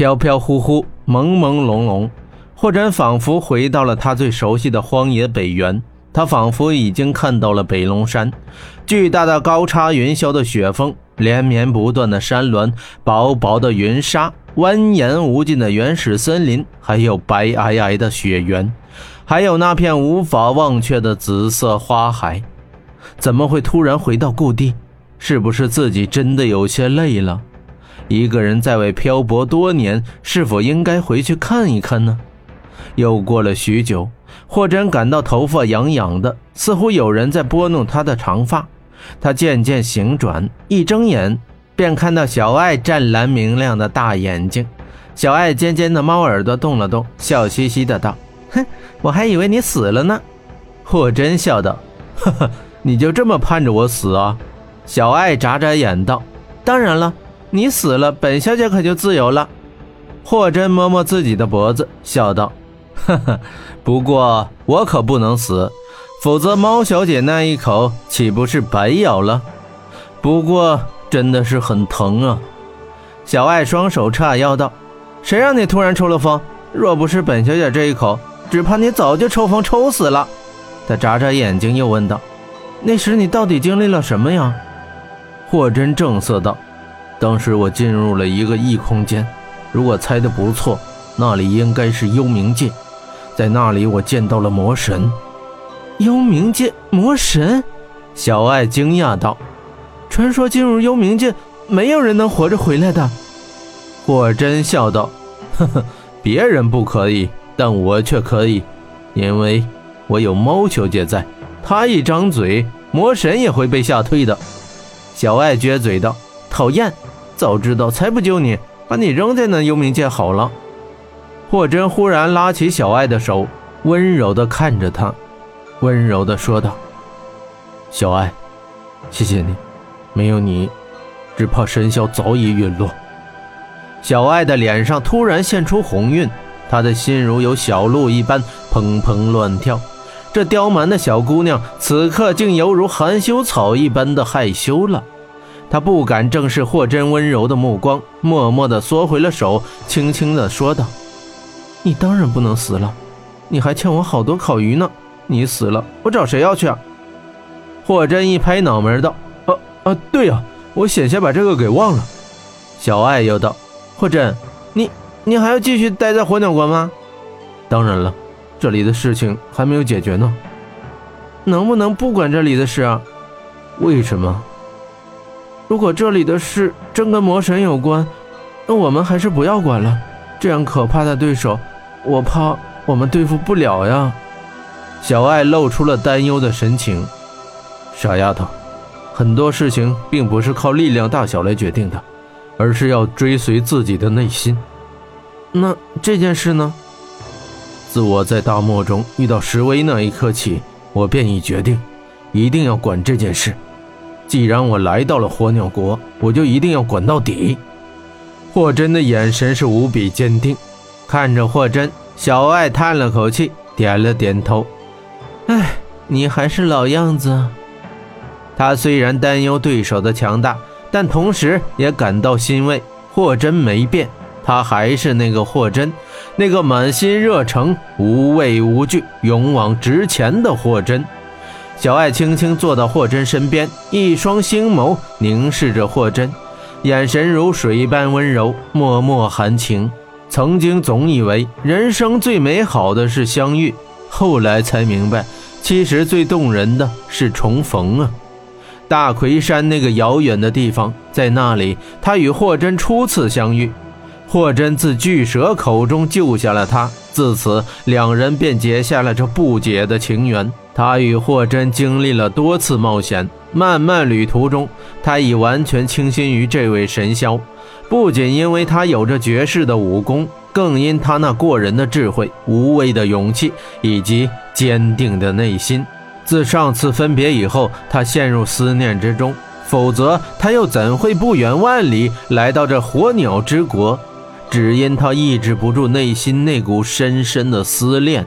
飘飘忽忽，朦朦胧胧，霍真仿佛回到了他最熟悉的荒野北原。他仿佛已经看到了北龙山，巨大的高插云霄的雪峰，连绵不断的山峦，薄薄的云纱，蜿蜒无尽的原始森林，还有白皑皑的雪原，还有那片无法忘却的紫色花海。怎么会突然回到故地？是不是自己真的有些累了？一个人在外漂泊多年，是否应该回去看一看呢？又过了许久，霍真感到头发痒痒的，似乎有人在拨弄他的长发。他渐渐醒转，一睁眼便看到小爱湛蓝明亮的大眼睛，小爱尖尖的猫耳朵动了动，笑嘻嘻的道：“哼，我还以为你死了呢。”霍真笑道：“呵呵，你就这么盼着我死啊？”小爱眨眨眼道：“当然了，你死了，本小姐可就自由了。”霍真摸摸自己的脖子，笑道。哈哈，不过我可不能死，否则猫小姐那一口岂不是白咬了？不过真的是很疼啊！小爱双手叉腰道：“谁让你突然抽了风？若不是本小姐这一口，只怕你早就抽风抽死了。”他眨眨眼睛，又问道：“那时你到底经历了什么呀？”霍真正色道：“当时我进入了一个异空间，如果猜的不错，那里应该是幽冥界。”在那里，我见到了魔神。幽冥界魔神，小爱惊讶道：“传说进入幽冥界，没有人能活着回来的。”霍真笑道：“呵呵，别人不可以，但我却可以，因为我有猫小姐在。她一张嘴，魔神也会被吓退的。”小爱撅嘴道：“讨厌，早知道才不救你，把你扔在那幽冥界好了。”霍真忽然拉起小爱的手，温柔地看着她，温柔地说道：“小爱，谢谢你，没有你，只怕神霄早已陨落。”小爱的脸上突然现出红晕，她的心如有小鹿一般砰砰乱跳。这刁蛮的小姑娘此刻竟犹如含羞草一般的害羞了，他不敢正视霍真温柔的目光，默默地缩回了手，轻轻地说道。你当然不能死了，你还欠我好多烤鱼呢。你死了，我找谁要去啊？霍真一拍脑门道：“啊啊，对呀，我险些把这个给忘了。”小爱又道：“霍真，你你还要继续待在火鸟国吗？”“当然了，这里的事情还没有解决呢。”“能不能不管这里的事啊？”“为什么？”“如果这里的事真跟魔神有关，那我们还是不要管了。这样可怕的对手。”我怕我们对付不了呀，小爱露出了担忧的神情。傻丫头，很多事情并不是靠力量大小来决定的，而是要追随自己的内心。那这件事呢？自我在大漠中遇到石威那一刻起，我便已决定，一定要管这件事。既然我来到了火鸟国，我就一定要管到底。霍真的眼神是无比坚定。看着霍真，小爱叹了口气，点了点头。哎，你还是老样子。他虽然担忧对手的强大，但同时也感到欣慰。霍真没变，他还是那个霍真，那个满心热诚、无畏无惧、勇往直前的霍真。小爱轻轻坐到霍真身边，一双星眸凝视着霍真，眼神如水般温柔，脉脉含情。曾经总以为人生最美好的是相遇，后来才明白，其实最动人的是重逢啊！大奎山那个遥远的地方，在那里，他与霍真初次相遇，霍真自巨蛇口中救下了他，自此两人便结下了这不解的情缘。他与霍真经历了多次冒险，漫漫旅途中，他已完全倾心于这位神霄。不仅因为他有着绝世的武功，更因他那过人的智慧、无畏的勇气以及坚定的内心。自上次分别以后，他陷入思念之中，否则他又怎会不远万里来到这火鸟之国？只因他抑制不住内心那股深深的思念。